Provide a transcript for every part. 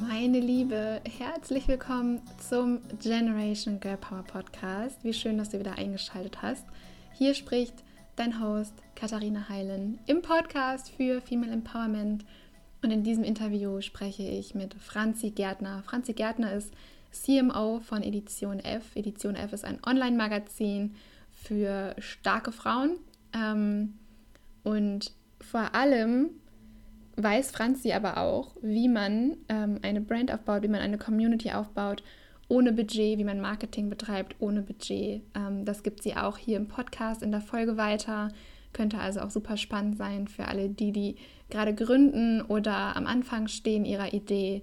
Meine Liebe, herzlich willkommen zum Generation Girl Power Podcast. Wie schön, dass du wieder eingeschaltet hast. Hier spricht dein Host Katharina Heilen im Podcast für Female Empowerment. Und in diesem Interview spreche ich mit Franzi Gärtner. Franzi Gärtner ist CMO von Edition F. Edition F ist ein Online-Magazin für starke Frauen. Ähm, und vor allem weiß Franzi aber auch, wie man ähm, eine Brand aufbaut, wie man eine Community aufbaut, ohne Budget, wie man Marketing betreibt, ohne Budget. Ähm, das gibt sie auch hier im Podcast in der Folge weiter. Könnte also auch super spannend sein für alle die, die gerade gründen oder am Anfang stehen ihrer Idee.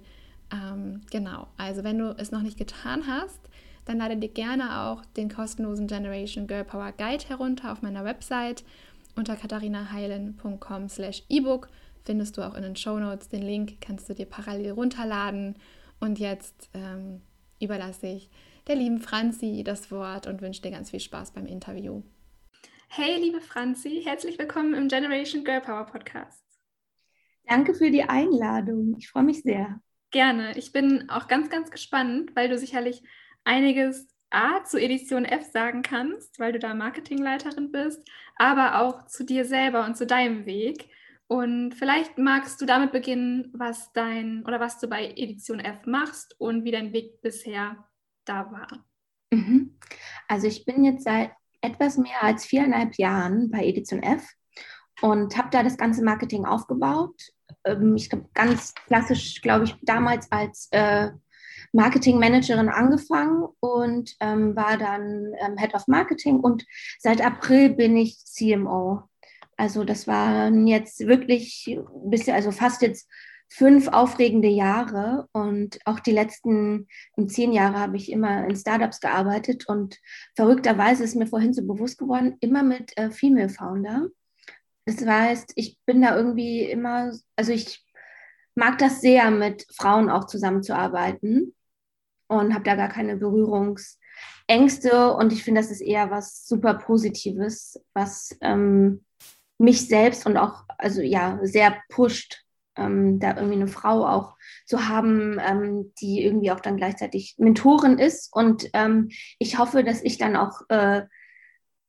Ähm, genau, also wenn du es noch nicht getan hast, dann lade dir gerne auch den kostenlosen Generation Girl Power Guide herunter auf meiner Website unter katharinaheilen.com slash ebook findest du auch in den Show Notes. Den Link kannst du dir parallel runterladen. Und jetzt ähm, überlasse ich der lieben Franzi das Wort und wünsche dir ganz viel Spaß beim Interview. Hey, liebe Franzi, herzlich willkommen im Generation Girl Power Podcast. Danke für die Einladung. Ich freue mich sehr. Gerne. Ich bin auch ganz, ganz gespannt, weil du sicherlich einiges A zu Edition F sagen kannst, weil du da Marketingleiterin bist, aber auch zu dir selber und zu deinem Weg. Und vielleicht magst du damit beginnen, was dein oder was du bei Edition F machst und wie dein Weg bisher da war. Mhm. Also ich bin jetzt seit etwas mehr als viereinhalb Jahren bei Edition F und habe da das ganze Marketing aufgebaut. Ähm, ich habe ganz klassisch, glaube ich, damals als äh, Marketingmanagerin angefangen und ähm, war dann ähm, Head of Marketing und seit April bin ich CMO. Also das waren jetzt wirklich bisher, also fast jetzt fünf aufregende Jahre. Und auch die letzten zehn Jahre habe ich immer in Startups gearbeitet. Und verrückterweise ist mir vorhin so bewusst geworden, immer mit äh, Female Founder. Das heißt, ich bin da irgendwie immer, also ich mag das sehr, mit Frauen auch zusammenzuarbeiten und habe da gar keine Berührungsängste. Und ich finde, das ist eher was super Positives, was ähm, mich selbst und auch, also ja, sehr pusht, ähm, da irgendwie eine Frau auch zu haben, ähm, die irgendwie auch dann gleichzeitig Mentorin ist. Und ähm, ich hoffe, dass ich dann auch, äh,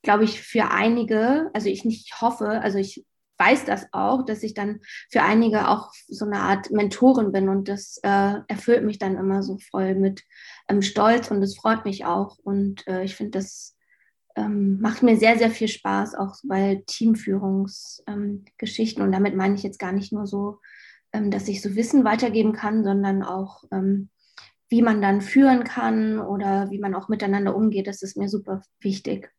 glaube ich, für einige, also ich nicht hoffe, also ich weiß das auch, dass ich dann für einige auch so eine Art Mentorin bin und das äh, erfüllt mich dann immer so voll mit ähm, Stolz und es freut mich auch und äh, ich finde das ähm, macht mir sehr, sehr viel Spaß, auch bei Teamführungsgeschichten. Ähm, und damit meine ich jetzt gar nicht nur so, ähm, dass ich so Wissen weitergeben kann, sondern auch, ähm, wie man dann führen kann oder wie man auch miteinander umgeht. Das ist mir super wichtig.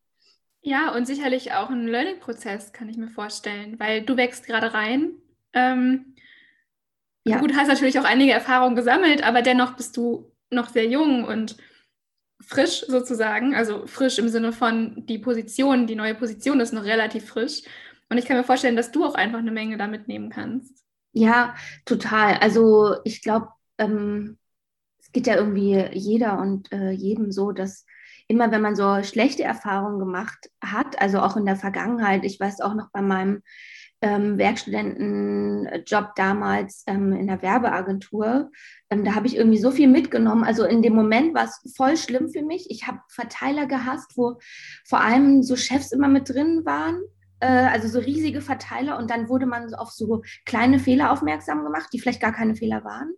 Ja, und sicherlich auch ein Learning-Prozess, kann ich mir vorstellen, weil du wächst gerade rein. Ähm, ja. Gut, hast natürlich auch einige Erfahrungen gesammelt, aber dennoch bist du noch sehr jung und frisch sozusagen, also frisch im Sinne von die Position, die neue Position ist noch relativ frisch. Und ich kann mir vorstellen, dass du auch einfach eine Menge da mitnehmen kannst. Ja, total. Also ich glaube, ähm, es geht ja irgendwie jeder und äh, jedem so, dass immer wenn man so schlechte Erfahrungen gemacht hat, also auch in der Vergangenheit, ich weiß auch noch bei meinem ähm, Werkstudentenjob damals ähm, in der Werbeagentur. Ähm, da habe ich irgendwie so viel mitgenommen. Also in dem Moment war es voll schlimm für mich. Ich habe Verteiler gehasst, wo vor allem so Chefs immer mit drin waren. Äh, also so riesige Verteiler und dann wurde man auf so kleine Fehler aufmerksam gemacht, die vielleicht gar keine Fehler waren.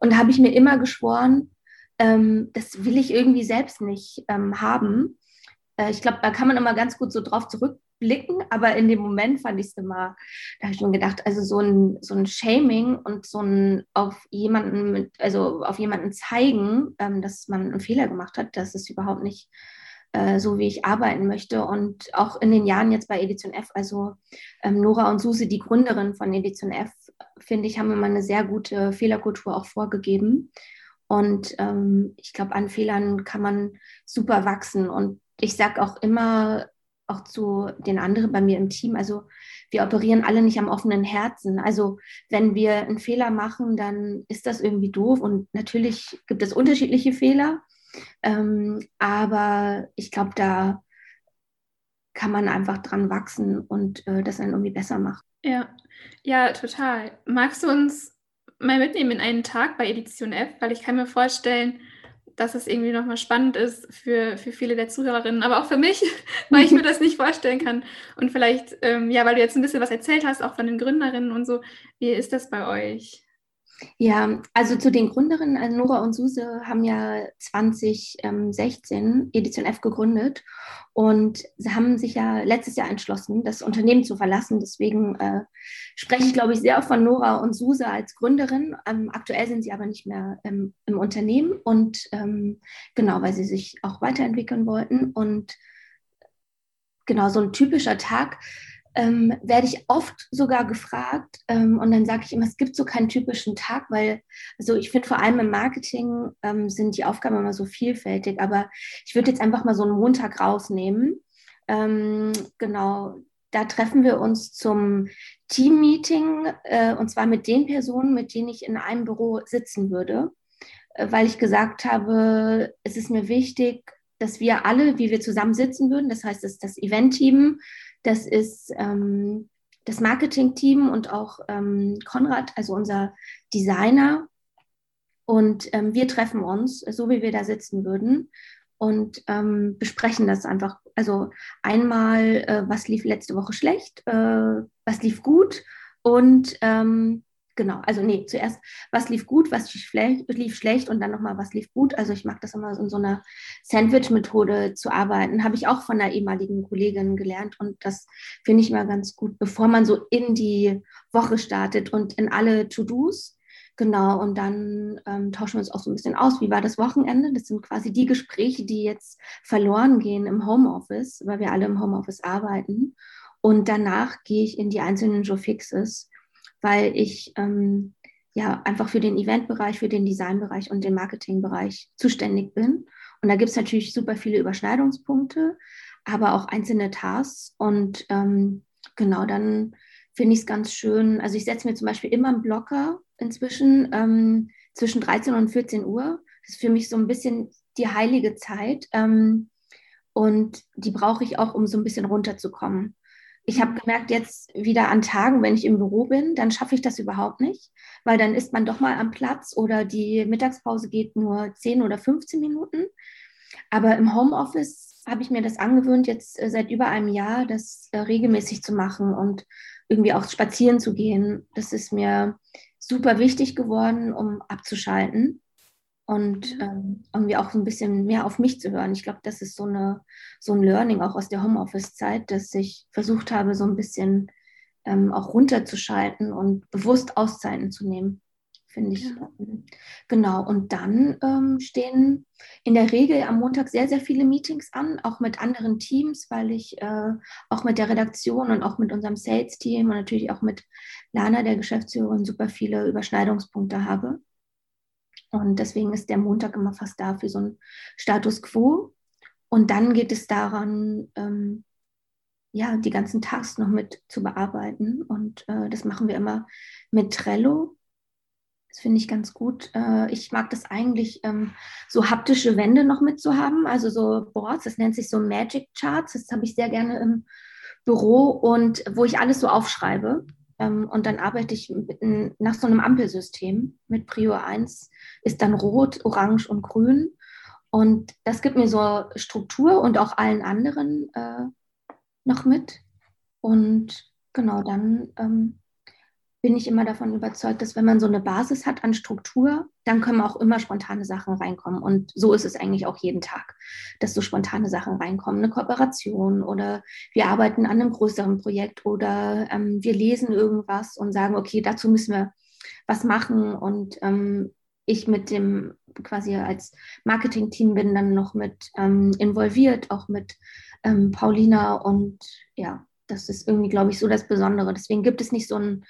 Und da habe ich mir immer geschworen, ähm, das will ich irgendwie selbst nicht ähm, haben. Äh, ich glaube, da kann man immer ganz gut so drauf zurück blicken, aber in dem Moment fand ich es immer, da habe ich mir gedacht, also so ein, so ein Shaming und so ein auf jemanden also auf jemanden zeigen, ähm, dass man einen Fehler gemacht hat, das ist überhaupt nicht äh, so, wie ich arbeiten möchte. Und auch in den Jahren jetzt bei Edition F, also ähm, Nora und Susi, die Gründerin von Edition F, finde ich, haben immer eine sehr gute Fehlerkultur auch vorgegeben. Und ähm, ich glaube, an Fehlern kann man super wachsen. Und ich sage auch immer, auch zu den anderen bei mir im Team. Also wir operieren alle nicht am offenen Herzen. Also wenn wir einen Fehler machen, dann ist das irgendwie doof. Und natürlich gibt es unterschiedliche Fehler. Ähm, aber ich glaube, da kann man einfach dran wachsen und äh, das dann irgendwie besser machen. Ja, ja, total. Magst du uns mal mitnehmen in einen Tag bei Edition F, weil ich kann mir vorstellen, dass es irgendwie nochmal spannend ist für, für viele der Zuhörerinnen, aber auch für mich, weil ich mir das nicht vorstellen kann. Und vielleicht, ähm, ja, weil du jetzt ein bisschen was erzählt hast, auch von den Gründerinnen und so, wie ist das bei euch? Ja, also zu den Gründerinnen, also Nora und Suse haben ja 2016 Edition F gegründet und sie haben sich ja letztes Jahr entschlossen, das Unternehmen zu verlassen. Deswegen äh, spreche ich, glaube ich, sehr von Nora und Suse als Gründerin. Ähm, aktuell sind sie aber nicht mehr ähm, im Unternehmen und ähm, genau, weil sie sich auch weiterentwickeln wollten. Und genau, so ein typischer Tag ähm, werde ich oft sogar gefragt ähm, und dann sage ich immer, es gibt so keinen typischen Tag, weil, also ich finde vor allem im Marketing ähm, sind die Aufgaben immer so vielfältig, aber ich würde jetzt einfach mal so einen Montag rausnehmen. Ähm, genau, da treffen wir uns zum Team-Meeting äh, und zwar mit den Personen, mit denen ich in einem Büro sitzen würde, äh, weil ich gesagt habe, es ist mir wichtig, dass wir alle, wie wir zusammen sitzen würden, das heißt, ist das Event-Team, das ist ähm, das Marketing-Team und auch ähm, Konrad, also unser Designer. Und ähm, wir treffen uns, so wie wir da sitzen würden, und ähm, besprechen das einfach. Also einmal, äh, was lief letzte Woche schlecht, äh, was lief gut und ähm, genau, also nee, zuerst, was lief gut, was lief schlecht und dann nochmal, was lief gut. Also ich mag das immer in so einer Sandwich-Methode zu arbeiten. Habe ich auch von einer ehemaligen Kollegin gelernt und das finde ich immer ganz gut, bevor man so in die Woche startet und in alle To-Dos. Genau, und dann ähm, tauschen wir uns auch so ein bisschen aus. Wie war das Wochenende? Das sind quasi die Gespräche, die jetzt verloren gehen im Homeoffice, weil wir alle im Homeoffice arbeiten. Und danach gehe ich in die einzelnen Joe Fixes weil ich ähm, ja einfach für den Eventbereich, für den Designbereich und den Marketingbereich zuständig bin. Und da gibt es natürlich super viele Überschneidungspunkte, aber auch einzelne Tasks. Und ähm, genau, dann finde ich es ganz schön. Also ich setze mir zum Beispiel immer einen Blocker inzwischen ähm, zwischen 13 und 14 Uhr. Das ist für mich so ein bisschen die heilige Zeit. Ähm, und die brauche ich auch, um so ein bisschen runterzukommen. Ich habe gemerkt, jetzt wieder an Tagen, wenn ich im Büro bin, dann schaffe ich das überhaupt nicht, weil dann ist man doch mal am Platz oder die Mittagspause geht nur 10 oder 15 Minuten. Aber im Homeoffice habe ich mir das angewöhnt, jetzt äh, seit über einem Jahr, das äh, regelmäßig zu machen und irgendwie auch spazieren zu gehen. Das ist mir super wichtig geworden, um abzuschalten und mhm. ähm, irgendwie auch so ein bisschen mehr auf mich zu hören. Ich glaube, das ist so, eine, so ein Learning auch aus der Homeoffice-Zeit, dass ich versucht habe, so ein bisschen ähm, auch runterzuschalten und bewusst Auszeiten zu nehmen, finde ich. Ja. Genau, und dann ähm, stehen in der Regel am Montag sehr, sehr viele Meetings an, auch mit anderen Teams, weil ich äh, auch mit der Redaktion und auch mit unserem Sales-Team und natürlich auch mit Lana, der Geschäftsführerin, super viele Überschneidungspunkte habe. Und deswegen ist der Montag immer fast da für so ein Status quo. Und dann geht es daran, ähm, ja, die ganzen Tasks noch mit zu bearbeiten. Und äh, das machen wir immer mit Trello. Das finde ich ganz gut. Äh, ich mag das eigentlich, ähm, so haptische Wände noch mitzuhaben, also so Boards, das nennt sich so Magic Charts. Das habe ich sehr gerne im Büro und wo ich alles so aufschreibe. Ähm, und dann arbeite ich nach so einem Ampelsystem. Mit Prior 1 ist dann rot, orange und grün. Und das gibt mir so Struktur und auch allen anderen äh, noch mit. Und genau, dann ähm, bin ich immer davon überzeugt, dass wenn man so eine Basis hat an Struktur, dann können auch immer spontane Sachen reinkommen. Und so ist es eigentlich auch jeden Tag, dass so spontane Sachen reinkommen. Eine Kooperation oder wir arbeiten an einem größeren Projekt oder ähm, wir lesen irgendwas und sagen, okay, dazu müssen wir was machen. Und ähm, ich mit dem quasi als Marketing-Team bin dann noch mit ähm, involviert, auch mit ähm, Paulina. Und ja, das ist irgendwie, glaube ich, so das Besondere. Deswegen gibt es nicht so ein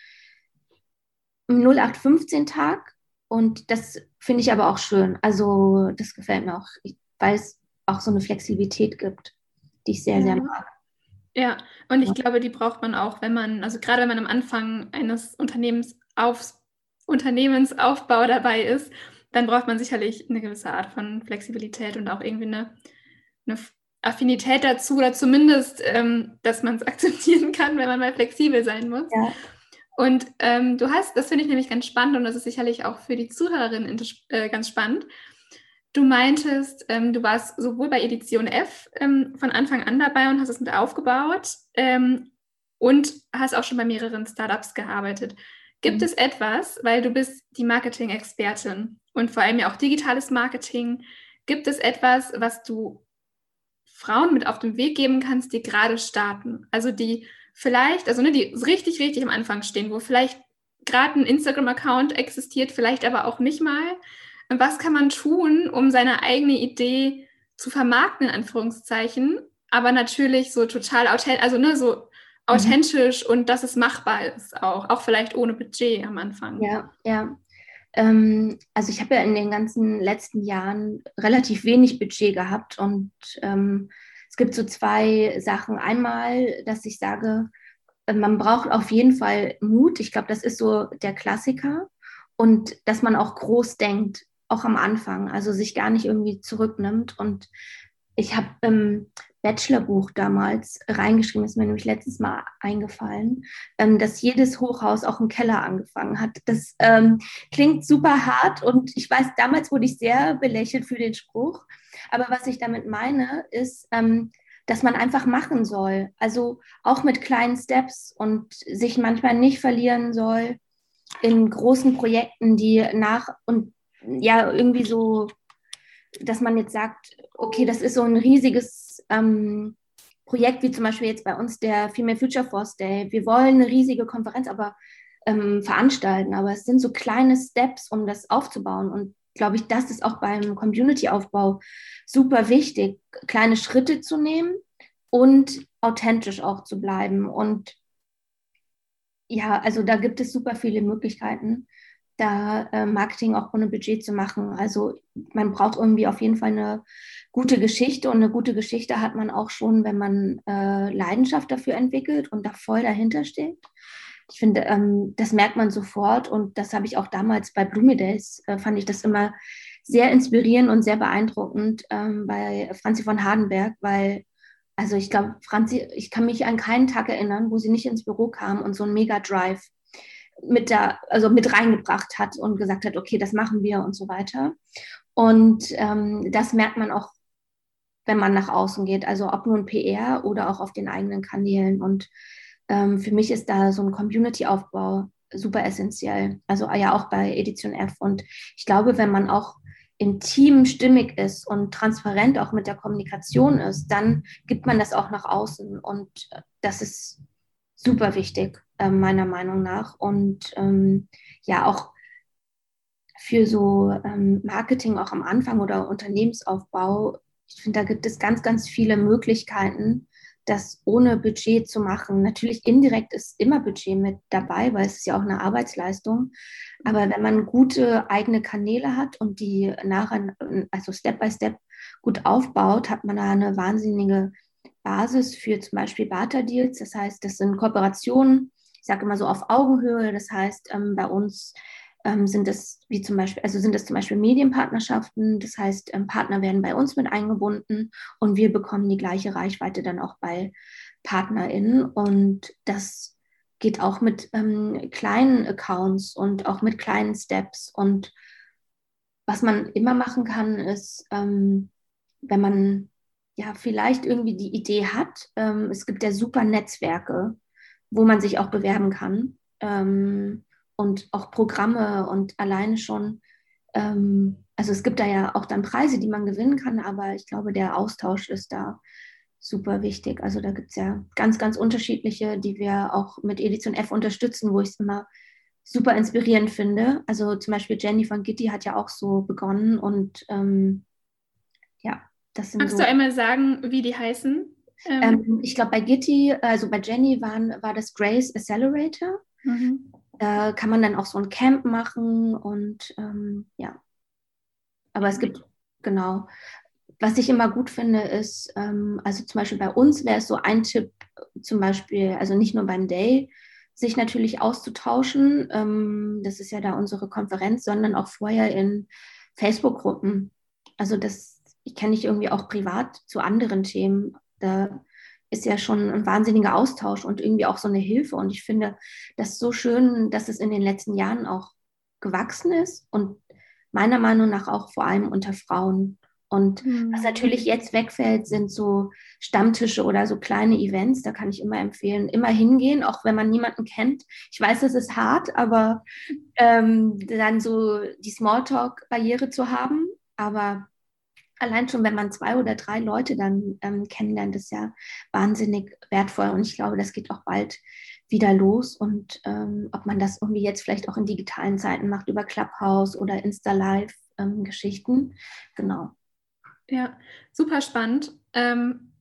0815-Tag und das finde ich aber auch schön. Also das gefällt mir auch, weil es auch so eine Flexibilität gibt, die ich sehr, sehr mag. Ja, und ich glaube, die braucht man auch, wenn man, also gerade wenn man am Anfang eines Unternehmens auf, Unternehmensaufbau dabei ist, dann braucht man sicherlich eine gewisse Art von Flexibilität und auch irgendwie eine, eine Affinität dazu oder zumindest, ähm, dass man es akzeptieren kann, wenn man mal flexibel sein muss. Ja. Und ähm, du hast, das finde ich nämlich ganz spannend und das ist sicherlich auch für die Zuhörerinnen äh, ganz spannend. Du meintest, ähm, du warst sowohl bei Edition F ähm, von Anfang an dabei und hast es mit aufgebaut ähm, und hast auch schon bei mehreren Startups gearbeitet. Gibt mhm. es etwas, weil du bist die Marketing-Expertin und vor allem ja auch digitales Marketing, gibt es etwas, was du Frauen mit auf den Weg geben kannst, die gerade starten? Also die vielleicht, also ne, die richtig, richtig am Anfang stehen, wo vielleicht gerade ein Instagram-Account existiert, vielleicht aber auch nicht mal. Was kann man tun, um seine eigene Idee zu vermarkten, in Anführungszeichen, aber natürlich so total authentisch, also ne, so authentisch mhm. und dass es machbar ist auch, auch vielleicht ohne Budget am Anfang. Ja, ja. Ähm, also ich habe ja in den ganzen letzten Jahren relativ wenig Budget gehabt und ähm, es gibt so zwei Sachen. Einmal, dass ich sage, äh, man braucht auf jeden Fall Mut. Ich glaube, das ist so der Klassiker. Und dass man auch groß denkt, auch am Anfang, also sich gar nicht irgendwie zurücknimmt. Und ich habe im Bachelorbuch damals reingeschrieben, ist mir nämlich letztes Mal eingefallen, ähm, dass jedes Hochhaus auch im Keller angefangen hat. Das ähm, klingt super hart und ich weiß, damals wurde ich sehr belächelt für den Spruch. Aber was ich damit meine, ist, ähm, dass man einfach machen soll. Also auch mit kleinen Steps und sich manchmal nicht verlieren soll in großen Projekten, die nach und ja, irgendwie so, dass man jetzt sagt, okay, das ist so ein riesiges ähm, Projekt, wie zum Beispiel jetzt bei uns der Female Future Force Day. Wir wollen eine riesige Konferenz aber ähm, veranstalten, aber es sind so kleine Steps, um das aufzubauen. Und glaube ich, das ist auch beim Community-Aufbau super wichtig, kleine Schritte zu nehmen und authentisch auch zu bleiben. Und ja, also da gibt es super viele Möglichkeiten, da äh, Marketing auch ohne Budget zu machen. Also man braucht irgendwie auf jeden Fall eine gute Geschichte und eine gute Geschichte hat man auch schon, wenn man äh, Leidenschaft dafür entwickelt und da voll dahinter steht. Ich finde, ähm, das merkt man sofort und das habe ich auch damals bei Bloomy äh, fand ich das immer sehr inspirierend und sehr beeindruckend ähm, bei Franzi von Hardenberg, weil, also ich glaube, Franzi, ich kann mich an keinen Tag erinnern, wo sie nicht ins Büro kam und so ein Mega Drive mit da, also mit reingebracht hat und gesagt hat, okay, das machen wir und so weiter. Und ähm, das merkt man auch, wenn man nach außen geht, also ob nun PR oder auch auf den eigenen Kanälen. Und ähm, für mich ist da so ein Community-Aufbau super essentiell. Also ja auch bei Edition F. Und ich glaube, wenn man auch im Team stimmig ist und transparent auch mit der Kommunikation ist, dann gibt man das auch nach außen. Und äh, das ist super wichtig, äh, meiner Meinung nach. Und ähm, ja, auch für so ähm, Marketing auch am Anfang oder Unternehmensaufbau, ich finde, da gibt es ganz, ganz viele Möglichkeiten, das ohne Budget zu machen. Natürlich indirekt ist immer Budget mit dabei, weil es ist ja auch eine Arbeitsleistung. Aber wenn man gute eigene Kanäle hat und die nachher, also Step by Step gut aufbaut, hat man da eine wahnsinnige Basis für zum Beispiel Barter-Deals. Das heißt, das sind Kooperationen, ich sage immer so auf Augenhöhe. Das heißt, ähm, bei uns ähm, sind das wie zum Beispiel, also sind das zum Beispiel Medienpartnerschaften. Das heißt, ähm, Partner werden bei uns mit eingebunden und wir bekommen die gleiche Reichweite dann auch bei PartnerInnen. Und das geht auch mit ähm, kleinen Accounts und auch mit kleinen Steps. Und was man immer machen kann, ist, ähm, wenn man ja vielleicht irgendwie die Idee hat, ähm, es gibt ja super Netzwerke, wo man sich auch bewerben kann. Ähm, und auch Programme und alleine schon, ähm, also es gibt da ja auch dann Preise, die man gewinnen kann, aber ich glaube, der Austausch ist da super wichtig. Also da gibt es ja ganz, ganz unterschiedliche, die wir auch mit Edition F unterstützen, wo ich es immer super inspirierend finde. Also zum Beispiel Jenny von Gitti hat ja auch so begonnen und ähm, ja, Magst so, du einmal sagen, wie die heißen? Ähm, ähm ich glaube, bei Gitti, also bei Jenny waren, war das Grace Accelerator. Mhm. Da kann man dann auch so ein Camp machen und ähm, ja. Aber es gibt, genau. Was ich immer gut finde, ist, ähm, also zum Beispiel bei uns wäre es so ein Tipp, zum Beispiel, also nicht nur beim Day, sich natürlich auszutauschen. Ähm, das ist ja da unsere Konferenz, sondern auch vorher in Facebook-Gruppen. Also das, ich kenne ich irgendwie auch privat zu anderen Themen. Da ist ja schon ein wahnsinniger Austausch und irgendwie auch so eine Hilfe. Und ich finde das so schön, dass es in den letzten Jahren auch gewachsen ist und meiner Meinung nach auch vor allem unter Frauen. Und mhm. was natürlich jetzt wegfällt, sind so Stammtische oder so kleine Events. Da kann ich immer empfehlen, immer hingehen, auch wenn man niemanden kennt. Ich weiß, es ist hart, aber ähm, dann so die Smalltalk-Barriere zu haben. Aber allein schon, wenn man zwei oder drei Leute dann ähm, kennenlernt, ist ja wahnsinnig wertvoll. Und ich glaube, das geht auch bald wieder los. Und ähm, ob man das irgendwie jetzt vielleicht auch in digitalen Zeiten macht, über Clubhouse oder Insta-Live-Geschichten. Ähm, genau. Ja, super spannend. Ähm,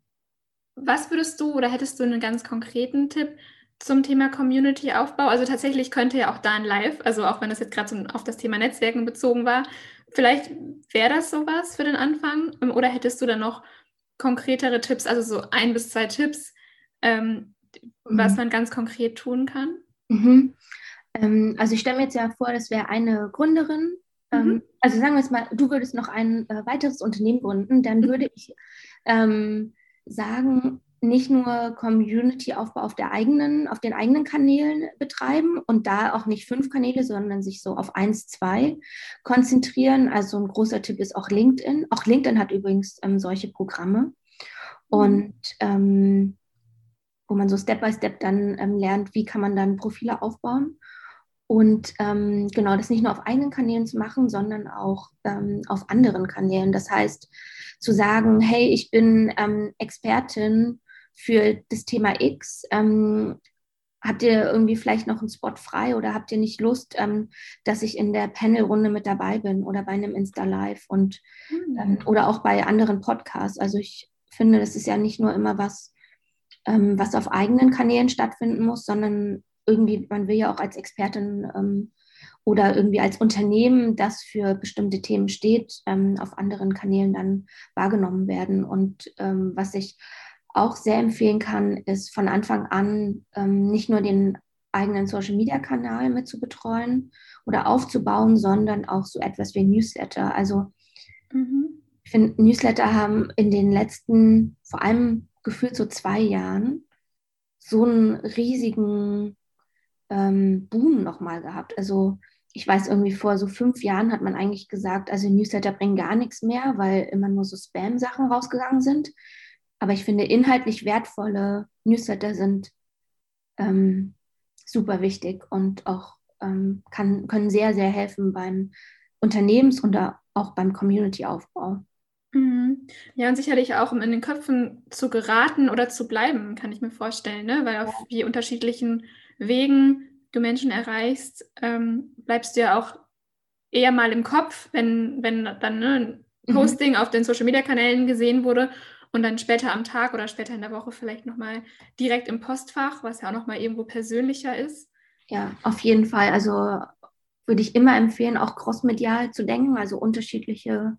was würdest du oder hättest du einen ganz konkreten Tipp zum Thema Community-Aufbau? Also tatsächlich könnte ja auch da ein Live, also auch wenn das jetzt gerade so auf das Thema Netzwerken bezogen war, Vielleicht wäre das sowas für den Anfang ähm, oder hättest du dann noch konkretere Tipps, also so ein bis zwei Tipps, ähm, mhm. was man ganz konkret tun kann? Mhm. Ähm, also ich stelle mir jetzt ja vor, das wäre eine Gründerin. Ähm, mhm. also sagen wir es mal, du würdest noch ein äh, weiteres Unternehmen gründen, dann mhm. würde ich ähm, sagen, nicht nur Community-Aufbau auf der eigenen, auf den eigenen Kanälen betreiben und da auch nicht fünf Kanäle, sondern sich so auf eins, zwei konzentrieren. Also ein großer Tipp ist auch LinkedIn. Auch LinkedIn hat übrigens ähm, solche Programme. Mhm. Und ähm, wo man so Step by Step dann ähm, lernt, wie kann man dann Profile aufbauen. Und ähm, genau, das nicht nur auf eigenen Kanälen zu machen, sondern auch ähm, auf anderen Kanälen. Das heißt, zu sagen, hey, ich bin ähm, Expertin für das Thema X. Ähm, habt ihr irgendwie vielleicht noch einen Spot frei oder habt ihr nicht Lust, ähm, dass ich in der Panelrunde mit dabei bin oder bei einem Insta-Live und mhm. ähm, oder auch bei anderen Podcasts? Also ich finde, das ist ja nicht nur immer was, ähm, was auf eigenen Kanälen stattfinden muss, sondern irgendwie, man will ja auch als Expertin ähm, oder irgendwie als Unternehmen, das für bestimmte Themen steht, ähm, auf anderen Kanälen dann wahrgenommen werden. Und was ich auch sehr empfehlen kann, ist von Anfang an ähm, nicht nur den eigenen Social-Media-Kanal mit zu betreuen oder aufzubauen, sondern auch so etwas wie Newsletter. Also mhm. ich finde, Newsletter haben in den letzten, vor allem gefühlt so zwei Jahren, so einen riesigen ähm, Boom nochmal gehabt. Also ich weiß irgendwie vor so fünf Jahren hat man eigentlich gesagt, also Newsletter bringen gar nichts mehr, weil immer nur so Spam-Sachen rausgegangen sind. Aber ich finde, inhaltlich wertvolle Newsletter sind ähm, super wichtig und auch ähm, kann, können sehr, sehr helfen beim Unternehmens- und auch beim Community-Aufbau. Mhm. Ja, und sicherlich auch, um in den Köpfen zu geraten oder zu bleiben, kann ich mir vorstellen, ne? weil auf wie unterschiedlichen Wegen du Menschen erreichst, ähm, bleibst du ja auch eher mal im Kopf, wenn, wenn dann ne, ein mhm. Posting mhm. auf den Social-Media-Kanälen gesehen wurde und dann später am Tag oder später in der Woche vielleicht nochmal direkt im Postfach, was ja auch nochmal irgendwo persönlicher ist. Ja, auf jeden Fall. Also würde ich immer empfehlen, auch crossmedial zu denken, also unterschiedliche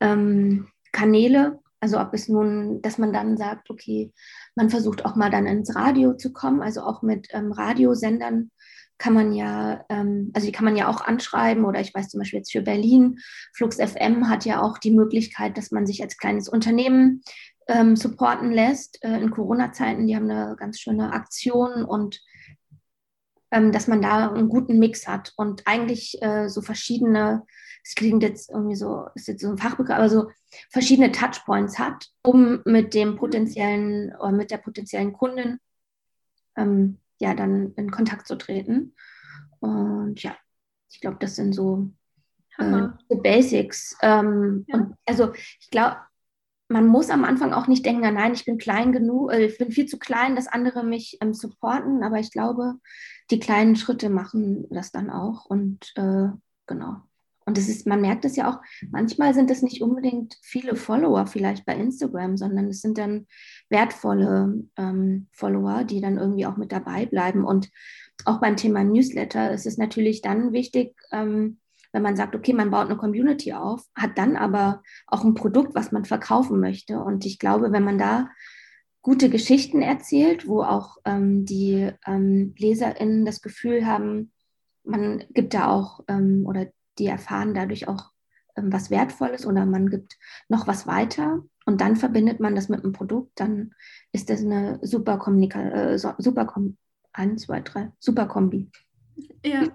ähm, Kanäle. Also ob es nun, dass man dann sagt, okay, man versucht auch mal dann ins Radio zu kommen, also auch mit ähm, Radiosendern kann man ja, ähm, also die kann man ja auch anschreiben oder ich weiß zum Beispiel jetzt für Berlin, Flux FM hat ja auch die Möglichkeit, dass man sich als kleines Unternehmen ähm, supporten lässt äh, in Corona-Zeiten. Die haben eine ganz schöne Aktion und dass man da einen guten Mix hat und eigentlich äh, so verschiedene, es klingt jetzt irgendwie so, ist jetzt so ein Fachbegriff, aber so verschiedene Touchpoints hat, um mit dem potenziellen oder mit der potenziellen Kundin ähm, ja dann in Kontakt zu treten. Und ja, ich glaube, das sind so äh, Basics. Ähm, ja. und also ich glaube, man muss am Anfang auch nicht denken, nein, ich bin klein genug, äh, ich bin viel zu klein, dass andere mich ähm, supporten, aber ich glaube, die kleinen Schritte machen das dann auch und äh, genau. Und es ist, man merkt es ja auch, manchmal sind es nicht unbedingt viele Follower vielleicht bei Instagram, sondern es sind dann wertvolle ähm, Follower, die dann irgendwie auch mit dabei bleiben. Und auch beim Thema Newsletter ist es natürlich dann wichtig, ähm, wenn man sagt, okay, man baut eine Community auf, hat dann aber auch ein Produkt, was man verkaufen möchte. Und ich glaube, wenn man da gute Geschichten erzählt, wo auch ähm, die ähm, LeserInnen das Gefühl haben, man gibt da auch ähm, oder die erfahren dadurch auch ähm, was Wertvolles oder man gibt noch was weiter, und dann verbindet man das mit einem Produkt, dann ist das eine super Kommunikation, äh, super Kom super Kombi. Ja,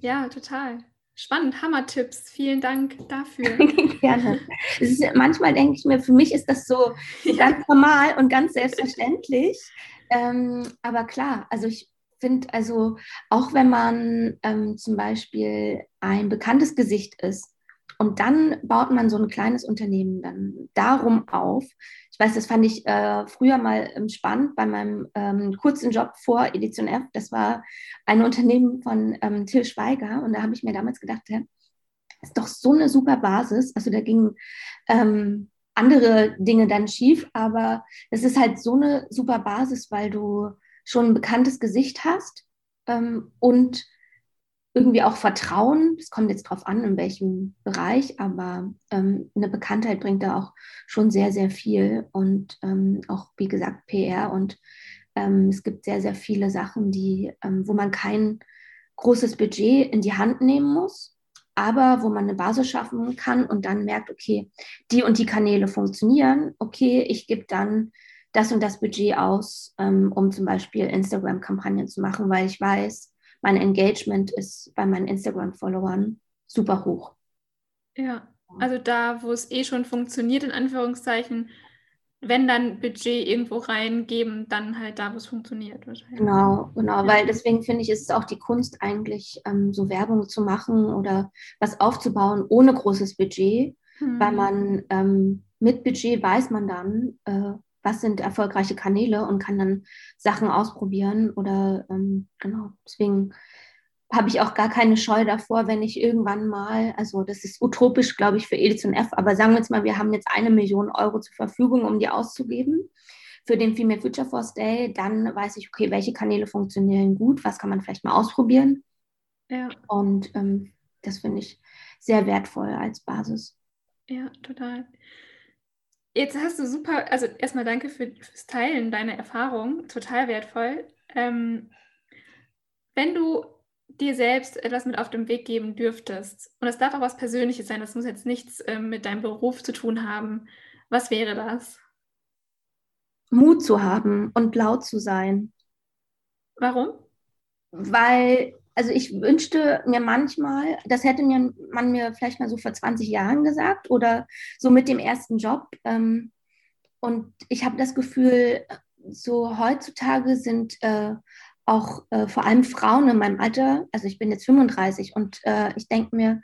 ja, total. Spannend, Hammer-Tipps. Vielen Dank dafür. Gerne. Ist, manchmal denke ich mir, für mich ist das so ja. ganz normal und ganz selbstverständlich. Ähm, aber klar, also ich finde, also auch wenn man ähm, zum Beispiel ein bekanntes Gesicht ist, und dann baut man so ein kleines Unternehmen dann darum auf. Ich weiß, das fand ich äh, früher mal ähm, spannend bei meinem ähm, kurzen Job vor Edition F. Das war ein Unternehmen von ähm, Till Schweiger. Und da habe ich mir damals gedacht, ja, ist doch so eine super Basis. Also da gingen ähm, andere Dinge dann schief, aber es ist halt so eine super Basis, weil du schon ein bekanntes Gesicht hast ähm, und irgendwie auch Vertrauen. Es kommt jetzt drauf an, in welchem Bereich, aber ähm, eine Bekanntheit bringt da auch schon sehr, sehr viel und ähm, auch, wie gesagt, PR und ähm, es gibt sehr, sehr viele Sachen, die, ähm, wo man kein großes Budget in die Hand nehmen muss, aber wo man eine Basis schaffen kann und dann merkt, okay, die und die Kanäle funktionieren, okay, ich gebe dann das und das Budget aus, ähm, um zum Beispiel Instagram-Kampagnen zu machen, weil ich weiß, mein Engagement ist bei meinen Instagram-Followern super hoch. Ja, also da, wo es eh schon funktioniert, in Anführungszeichen, wenn dann Budget irgendwo reingeben, dann halt da, wo es funktioniert. Genau, genau, ja. weil deswegen finde ich, ist es auch die Kunst eigentlich, ähm, so Werbung zu machen oder was aufzubauen ohne großes Budget, hm. weil man ähm, mit Budget weiß man dann, äh, was sind erfolgreiche Kanäle und kann dann Sachen ausprobieren oder ähm, genau, deswegen habe ich auch gar keine Scheu davor, wenn ich irgendwann mal, also das ist utopisch, glaube ich, für Edition F, aber sagen wir jetzt mal, wir haben jetzt eine Million Euro zur Verfügung, um die auszugeben für den Female Future Force Day, dann weiß ich, okay, welche Kanäle funktionieren gut, was kann man vielleicht mal ausprobieren. Ja. Und ähm, das finde ich sehr wertvoll als Basis. Ja, total. Jetzt hast du super, also erstmal danke für, fürs Teilen deiner Erfahrung, total wertvoll. Ähm, wenn du dir selbst etwas mit auf den Weg geben dürftest, und es darf auch was Persönliches sein, das muss jetzt nichts ähm, mit deinem Beruf zu tun haben, was wäre das? Mut zu haben und laut zu sein. Warum? Weil also ich wünschte mir manchmal, das hätte mir man mir vielleicht mal so vor 20 Jahren gesagt oder so mit dem ersten Job. Ähm, und ich habe das Gefühl, so heutzutage sind äh, auch äh, vor allem Frauen in meinem Alter, also ich bin jetzt 35 und äh, ich denke mir,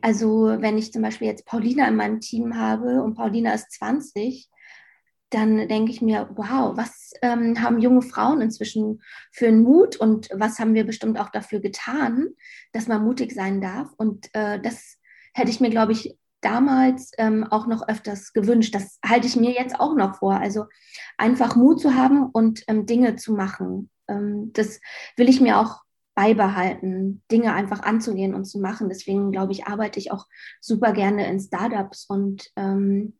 also wenn ich zum Beispiel jetzt Paulina in meinem Team habe und Paulina ist 20, dann denke ich mir, wow, was ähm, haben junge Frauen inzwischen für einen Mut und was haben wir bestimmt auch dafür getan, dass man mutig sein darf. Und äh, das hätte ich mir, glaube ich, damals ähm, auch noch öfters gewünscht. Das halte ich mir jetzt auch noch vor. Also einfach Mut zu haben und ähm, Dinge zu machen. Ähm, das will ich mir auch beibehalten, Dinge einfach anzugehen und zu machen. Deswegen, glaube ich, arbeite ich auch super gerne in Startups und ähm,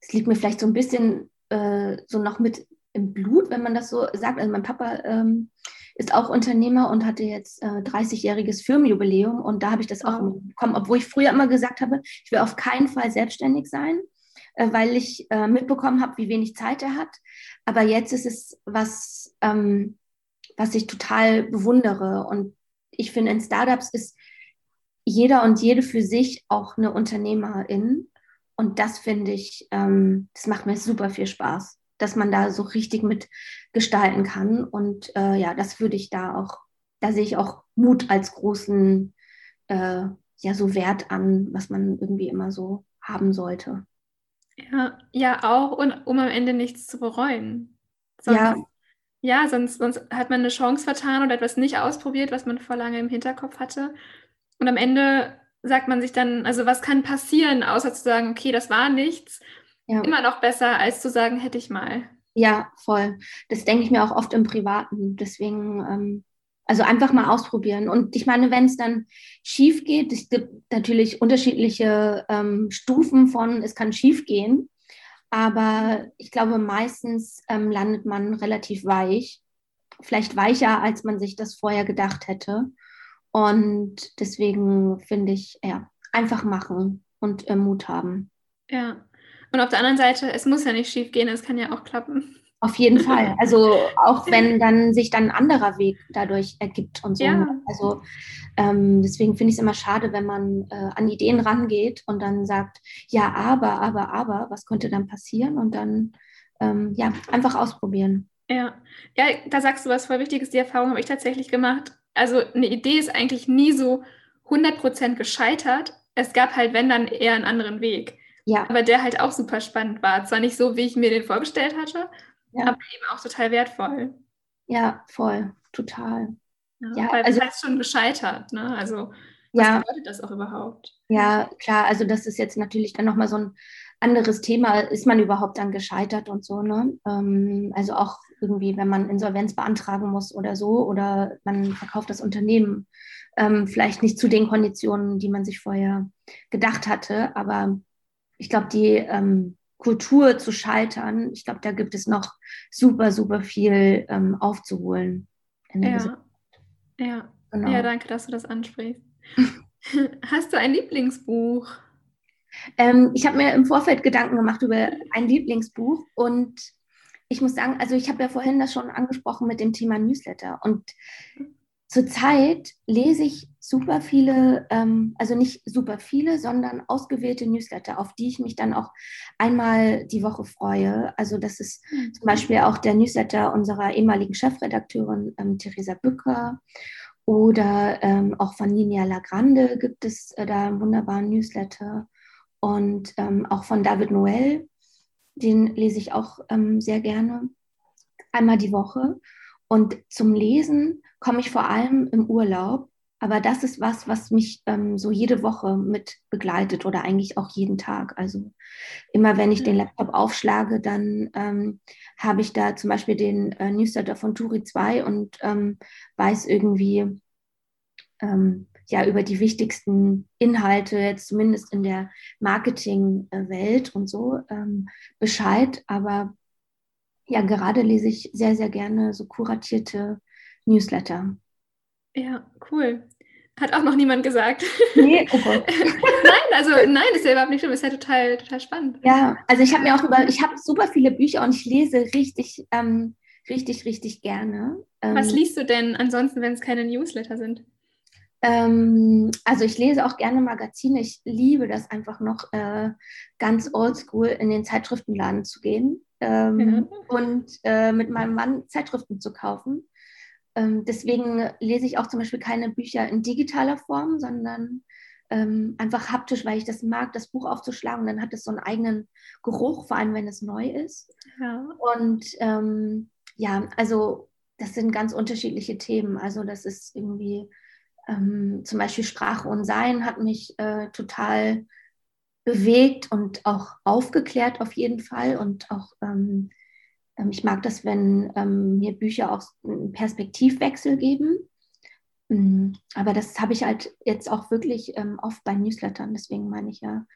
es liegt mir vielleicht so ein bisschen äh, so noch mit im Blut, wenn man das so sagt. Also mein Papa ähm, ist auch Unternehmer und hatte jetzt äh, 30-jähriges Firmenjubiläum und da habe ich das auch oh. bekommen, obwohl ich früher immer gesagt habe, ich will auf keinen Fall selbstständig sein, äh, weil ich äh, mitbekommen habe, wie wenig Zeit er hat. Aber jetzt ist es was, ähm, was ich total bewundere und ich finde, in Startups ist jeder und jede für sich auch eine Unternehmerin und das finde ich, ähm, das macht mir super viel Spaß, dass man da so richtig mitgestalten kann. Und äh, ja, das würde ich da auch, da sehe ich auch Mut als großen, äh, ja, so Wert an, was man irgendwie immer so haben sollte. Ja, ja, auch, und, um am Ende nichts zu bereuen. Sonst, ja. Ja, sonst, sonst hat man eine Chance vertan oder etwas nicht ausprobiert, was man vor lange im Hinterkopf hatte. Und am Ende sagt man sich dann, also was kann passieren, außer zu sagen, okay, das war nichts, ja. immer noch besser, als zu sagen, hätte ich mal. Ja, voll. Das denke ich mir auch oft im Privaten. Deswegen, ähm, also einfach mal ausprobieren. Und ich meine, wenn es dann schief geht, es gibt natürlich unterschiedliche ähm, Stufen von, es kann schief gehen. Aber ich glaube, meistens ähm, landet man relativ weich. Vielleicht weicher, als man sich das vorher gedacht hätte. Und deswegen finde ich, ja, einfach machen und äh, Mut haben. Ja, Und auf der anderen Seite, es muss ja nicht schief gehen, es kann ja auch klappen. Auf jeden Fall. Also auch wenn dann sich dann ein anderer Weg dadurch ergibt und so. Ja. Also ähm, deswegen finde ich es immer schade, wenn man äh, an Ideen rangeht und dann sagt, ja, aber, aber, aber, was könnte dann passieren? Und dann ähm, ja, einfach ausprobieren. Ja. ja, da sagst du was voll Wichtiges. Die Erfahrung habe ich tatsächlich gemacht. Also eine Idee ist eigentlich nie so 100% gescheitert. Es gab halt, wenn dann, eher einen anderen Weg. Ja. Aber der halt auch super spannend war. Zwar nicht so, wie ich mir den vorgestellt hatte, ja. aber eben auch total wertvoll. Ja, voll, total. Ja, ja weil also, das heißt schon gescheitert, ne? Also was ja, bedeutet das auch überhaupt? Ja, klar, also das ist jetzt natürlich dann nochmal so ein anderes Thema, ist man überhaupt dann gescheitert und so, ne? Ähm, also auch irgendwie, wenn man Insolvenz beantragen muss oder so, oder man verkauft das Unternehmen ähm, vielleicht nicht zu den Konditionen, die man sich vorher gedacht hatte, aber ich glaube, die ähm, Kultur zu scheitern, ich glaube, da gibt es noch super, super viel ähm, aufzuholen. ja. Ja. Genau. ja, danke, dass du das ansprichst. Hast du ein Lieblingsbuch? Ähm, ich habe mir im Vorfeld Gedanken gemacht über ein Lieblingsbuch und ich muss sagen, also ich habe ja vorhin das schon angesprochen mit dem Thema Newsletter und zurzeit lese ich super viele, ähm, also nicht super viele, sondern ausgewählte Newsletter, auf die ich mich dann auch einmal die Woche freue. Also das ist mhm. zum Beispiel auch der Newsletter unserer ehemaligen Chefredakteurin ähm, Theresa Bücker oder ähm, auch von Nina Lagrande gibt es äh, da einen wunderbaren Newsletter und ähm, auch von David Noel, den lese ich auch ähm, sehr gerne, einmal die Woche. Und zum Lesen komme ich vor allem im Urlaub. Aber das ist was, was mich ähm, so jede Woche mit begleitet oder eigentlich auch jeden Tag. Also immer wenn ich den Laptop aufschlage, dann ähm, habe ich da zum Beispiel den äh, Newsletter von Turi 2 und ähm, weiß irgendwie ähm, ja über die wichtigsten Inhalte, jetzt zumindest in der Marketingwelt und so, ähm, Bescheid. Aber ja, gerade lese ich sehr, sehr gerne so kuratierte Newsletter. Ja, cool. Hat auch noch niemand gesagt. Nee, oh Gott. nein, also nein, ist ja überhaupt nicht schlimm, ist ja total, total spannend. Ja, also ich habe mir auch über, ich habe super viele Bücher und ich lese richtig, ähm, richtig, richtig gerne. Was ähm, liest du denn ansonsten, wenn es keine Newsletter sind? Ähm, also ich lese auch gerne Magazine. Ich liebe das einfach noch äh, ganz oldschool in den Zeitschriftenladen zu gehen ähm, ja. und äh, mit meinem Mann Zeitschriften zu kaufen. Ähm, deswegen lese ich auch zum Beispiel keine Bücher in digitaler Form, sondern ähm, einfach haptisch, weil ich das mag, das Buch aufzuschlagen. Dann hat es so einen eigenen Geruch, vor allem wenn es neu ist. Ja. Und ähm, ja, also das sind ganz unterschiedliche Themen. Also das ist irgendwie ähm, zum Beispiel Sprache und Sein hat mich äh, total bewegt und auch aufgeklärt auf jeden Fall und auch ähm, ähm, ich mag das, wenn ähm, mir Bücher auch einen Perspektivwechsel geben. Mm, aber das habe ich halt jetzt auch wirklich ähm, oft bei Newslettern. Deswegen meine ich ja,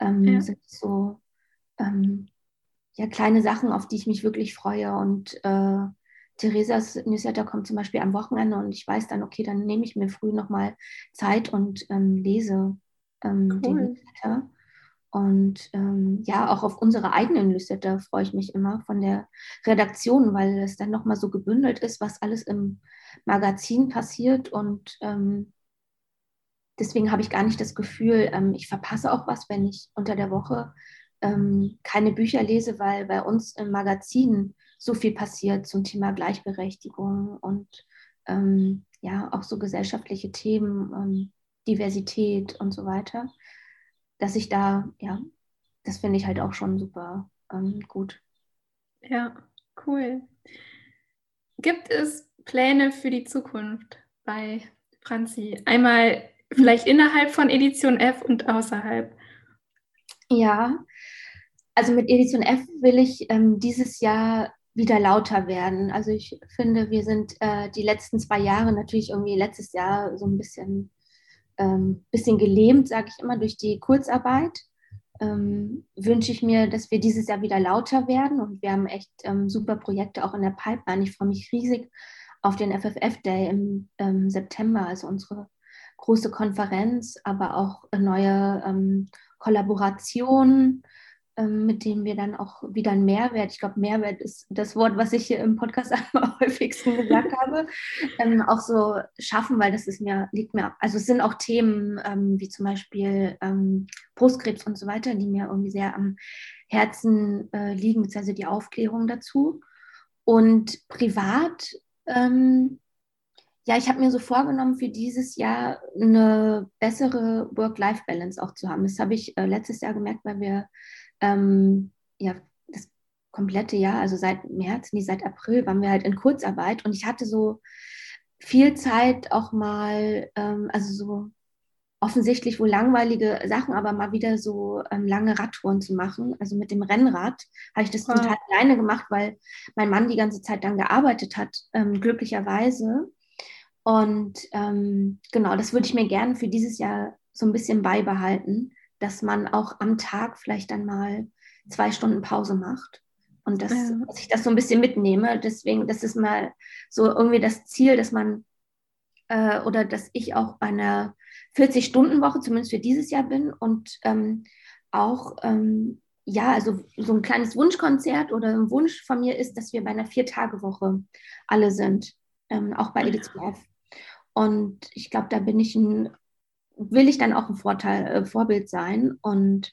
ähm, ja. sind so ja, kleine Sachen, auf die ich mich wirklich freue. Und äh, Theresas Newsletter kommt zum Beispiel am Wochenende und ich weiß dann, okay, dann nehme ich mir früh nochmal Zeit und ähm, lese cool. den Newsletter. Und ähm, ja, auch auf unsere eigenen Newsletter freue ich mich immer von der Redaktion, weil es dann nochmal so gebündelt ist, was alles im Magazin passiert. Und ähm, deswegen habe ich gar nicht das Gefühl, ähm, ich verpasse auch was, wenn ich unter der Woche ähm, keine Bücher lese, weil bei uns im Magazin so viel passiert zum Thema Gleichberechtigung und ähm, ja, auch so gesellschaftliche Themen, ähm, Diversität und so weiter dass ich da, ja, das finde ich halt auch schon super ähm, gut. Ja, cool. Gibt es Pläne für die Zukunft bei Franzi? Einmal vielleicht innerhalb von Edition F und außerhalb? Ja, also mit Edition F will ich ähm, dieses Jahr wieder lauter werden. Also ich finde, wir sind äh, die letzten zwei Jahre natürlich irgendwie letztes Jahr so ein bisschen ähm, bisschen gelähmt, sage ich immer, durch die Kurzarbeit. Ähm, wünsche ich mir, dass wir dieses Jahr wieder lauter werden und wir haben echt ähm, super Projekte auch in der Pipeline. Ich freue mich riesig auf den FFF Day im ähm, September, also unsere große Konferenz, aber auch neue ähm, Kollaborationen mit denen wir dann auch wieder einen Mehrwert, ich glaube, Mehrwert ist das Wort, was ich hier im Podcast am häufigsten gesagt habe, ähm, auch so schaffen, weil das ist mir, liegt mir, also es sind auch Themen ähm, wie zum Beispiel ähm, Brustkrebs und so weiter, die mir irgendwie sehr am Herzen äh, liegen, beziehungsweise die Aufklärung dazu. Und privat, ähm, ja, ich habe mir so vorgenommen, für dieses Jahr eine bessere Work-Life-Balance auch zu haben. Das habe ich äh, letztes Jahr gemerkt, weil wir ähm, ja das komplette Jahr, also seit März, nee, seit April waren wir halt in Kurzarbeit und ich hatte so viel Zeit auch mal, ähm, also so offensichtlich wohl langweilige Sachen, aber mal wieder so ähm, lange Radtouren zu machen. Also mit dem Rennrad habe ich das wow. total alleine gemacht, weil mein Mann die ganze Zeit dann gearbeitet hat, ähm, glücklicherweise. Und ähm, genau, das würde ich mir gerne für dieses Jahr so ein bisschen beibehalten, dass man auch am Tag vielleicht dann mal zwei Stunden Pause macht. Und das, ja. dass ich das so ein bisschen mitnehme. Deswegen, das ist mal so irgendwie das Ziel, dass man äh, oder dass ich auch bei einer 40-Stunden-Woche, zumindest für dieses Jahr bin und ähm, auch, ähm, ja, also so ein kleines Wunschkonzert oder ein Wunsch von mir ist, dass wir bei einer Vier-Tage-Woche alle sind, ähm, auch bei Edition F. Und ich glaube, da bin ich ein, will ich dann auch ein Vorteil, äh, Vorbild sein und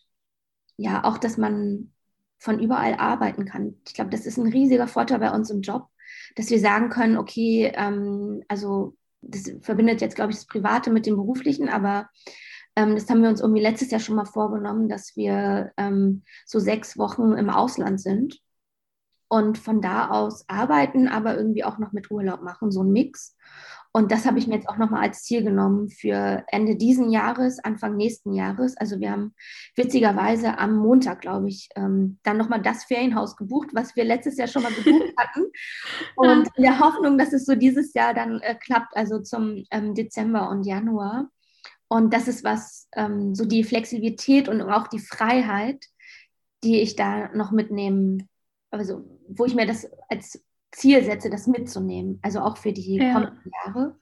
ja, auch, dass man von überall arbeiten kann. Ich glaube, das ist ein riesiger Vorteil bei uns im Job, dass wir sagen können, okay, ähm, also das verbindet jetzt, glaube ich, das Private mit dem Beruflichen, aber ähm, das haben wir uns irgendwie letztes Jahr schon mal vorgenommen, dass wir ähm, so sechs Wochen im Ausland sind und von da aus arbeiten, aber irgendwie auch noch mit Urlaub machen, so ein Mix. Und das habe ich mir jetzt auch nochmal als Ziel genommen für Ende diesen Jahres, Anfang nächsten Jahres. Also wir haben witzigerweise am Montag, glaube ich, ähm, dann nochmal das Ferienhaus gebucht, was wir letztes Jahr schon mal gebucht hatten. Und in der Hoffnung, dass es so dieses Jahr dann äh, klappt, also zum ähm, Dezember und Januar. Und das ist was, ähm, so die Flexibilität und auch die Freiheit, die ich da noch mitnehmen, also wo ich mir das als Ziel setze, das mitzunehmen, also auch für die ja. kommenden Jahre.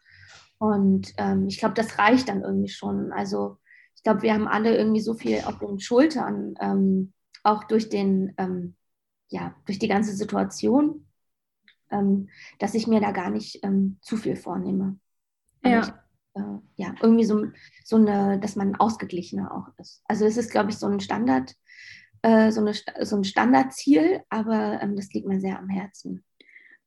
Und ähm, ich glaube, das reicht dann irgendwie schon. Also ich glaube, wir haben alle irgendwie so viel auf den Schultern, ähm, auch durch den, ähm, ja, durch die ganze Situation, ähm, dass ich mir da gar nicht ähm, zu viel vornehme. ja. Ich, äh, ja, irgendwie so, so eine, dass man ausgeglichener auch ist. Also es ist, glaube ich, so ein Standard, äh, so, eine, so ein Standardziel, aber ähm, das liegt mir sehr am Herzen.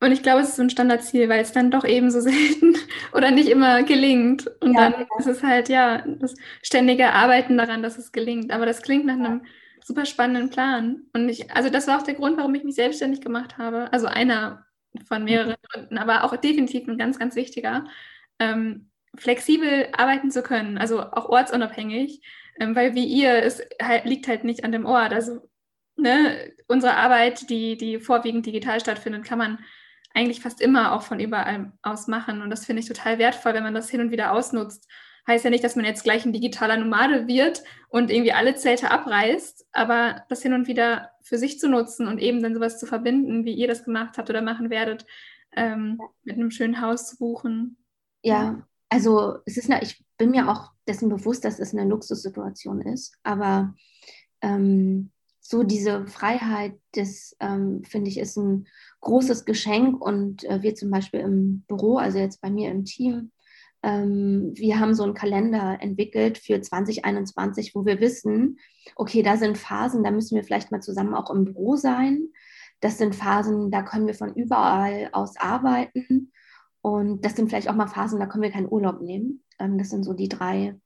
Und ich glaube, es ist so ein Standardziel, weil es dann doch eben so selten oder nicht immer gelingt. Und ja, dann ist es halt, ja, das ständige Arbeiten daran, dass es gelingt. Aber das klingt nach einem super spannenden Plan. Und ich, also das war auch der Grund, warum ich mich selbstständig gemacht habe. Also einer von mehreren mhm. Gründen, aber auch definitiv ein ganz, ganz wichtiger. Ähm, flexibel arbeiten zu können, also auch ortsunabhängig, ähm, weil wie ihr, es halt, liegt halt nicht an dem Ort. Also ne, unsere Arbeit, die, die vorwiegend digital stattfindet, kann man eigentlich fast immer auch von überall aus machen. Und das finde ich total wertvoll, wenn man das hin und wieder ausnutzt. Heißt ja nicht, dass man jetzt gleich ein digitaler Nomade wird und irgendwie alle Zelte abreißt, aber das hin und wieder für sich zu nutzen und eben dann sowas zu verbinden, wie ihr das gemacht habt oder machen werdet, ähm, mit einem schönen Haus zu buchen. Ja, also es ist eine, ich bin mir auch dessen bewusst, dass es eine Luxussituation ist, aber ähm, so diese Freiheit, das ähm, finde ich, ist ein großes Geschenk. Und äh, wir zum Beispiel im Büro, also jetzt bei mir im Team, ähm, wir haben so einen Kalender entwickelt für 2021, wo wir wissen, okay, da sind Phasen, da müssen wir vielleicht mal zusammen auch im Büro sein. Das sind Phasen, da können wir von überall aus arbeiten. Und das sind vielleicht auch mal Phasen, da können wir keinen Urlaub nehmen. Ähm, das sind so die drei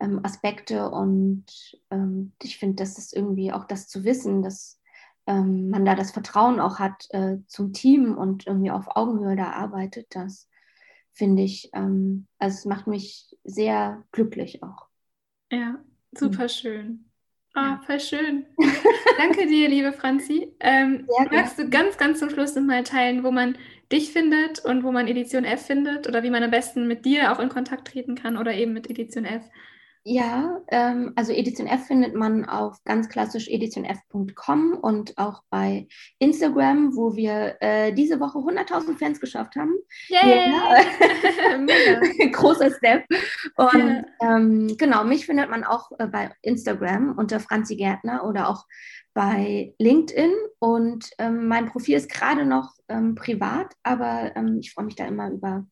ähm, Aspekte und ähm, ich finde, das ist irgendwie auch das zu wissen, dass ähm, man da das Vertrauen auch hat äh, zum Team und irgendwie auf Augenhöhe da arbeitet, das finde ich, ähm, also es macht mich sehr glücklich auch. Ja, super mhm. schön. Ah, oh, voll schön. Danke dir, liebe Franzi. Ähm, magst du ganz, ganz zum Schluss nochmal teilen, wo man dich findet und wo man Edition F findet oder wie man am besten mit dir auch in Kontakt treten kann oder eben mit Edition F? Ja, ähm, also Edition F findet man auf ganz klassisch editionf.com und auch bei Instagram, wo wir äh, diese Woche 100.000 Fans geschafft haben. Yay! Ja. Großer Step. Und ja. ähm, genau, mich findet man auch äh, bei Instagram unter Franzi Gärtner oder auch bei LinkedIn und ähm, mein Profil ist gerade noch ähm, privat, aber ähm, ich freue mich da immer über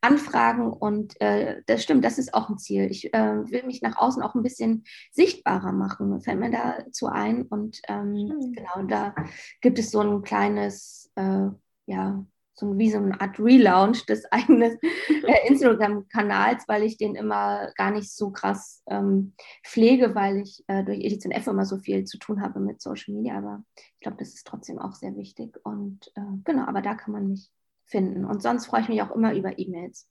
Anfragen und äh, das stimmt, das ist auch ein Ziel. Ich äh, will mich nach außen auch ein bisschen sichtbarer machen, fällt mir dazu ein und mhm. genau, da gibt es so ein kleines, äh, ja, so wie so eine Art Relaunch des eigenen äh, Instagram-Kanals, weil ich den immer gar nicht so krass ähm, pflege, weil ich äh, durch Edith und F immer so viel zu tun habe mit Social Media. Aber ich glaube, das ist trotzdem auch sehr wichtig. Und äh, genau, aber da kann man mich finden. Und sonst freue ich mich auch immer über E-Mails.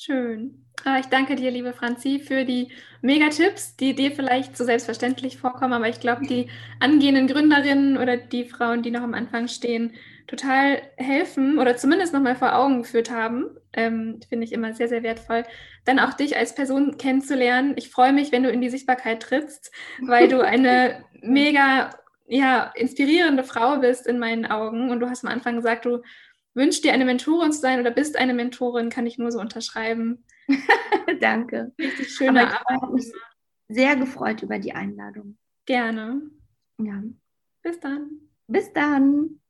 Schön. Ah, ich danke dir, liebe Franzi, für die Mega-Tipps, die dir vielleicht so selbstverständlich vorkommen, aber ich glaube, die angehenden Gründerinnen oder die Frauen, die noch am Anfang stehen, total helfen oder zumindest nochmal vor Augen geführt haben. Ähm, Finde ich immer sehr, sehr wertvoll. Dann auch dich als Person kennenzulernen. Ich freue mich, wenn du in die Sichtbarkeit trittst, weil du eine mega ja, inspirierende Frau bist in meinen Augen. Und du hast am Anfang gesagt, du wünschst dir eine Mentorin zu sein oder bist eine Mentorin, kann ich nur so unterschreiben. Danke. Richtig schöne Aber ich Arbeit. Mich sehr gefreut über die Einladung. Gerne. Ja. Bis dann. Bis dann.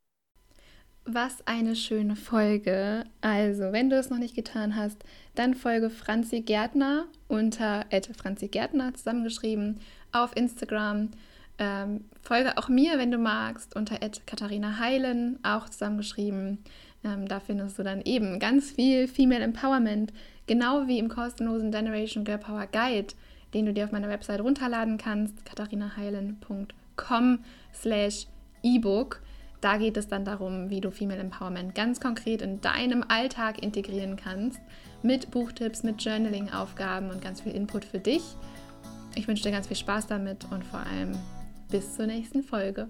Was eine schöne Folge. Also, wenn du es noch nicht getan hast, dann folge Franzi Gärtner unter Franzi Gärtner zusammengeschrieben auf Instagram. Ähm, folge auch mir, wenn du magst, unter Katharina Heilen, auch zusammengeschrieben. Ähm, da findest du dann eben ganz viel Female Empowerment, genau wie im kostenlosen Generation Girl Power Guide, den du dir auf meiner Website runterladen kannst, katharinaheilen.com slash ebook. Da geht es dann darum, wie du Female Empowerment ganz konkret in deinem Alltag integrieren kannst, mit Buchtipps, mit Journaling-Aufgaben und ganz viel Input für dich. Ich wünsche dir ganz viel Spaß damit und vor allem bis zur nächsten Folge.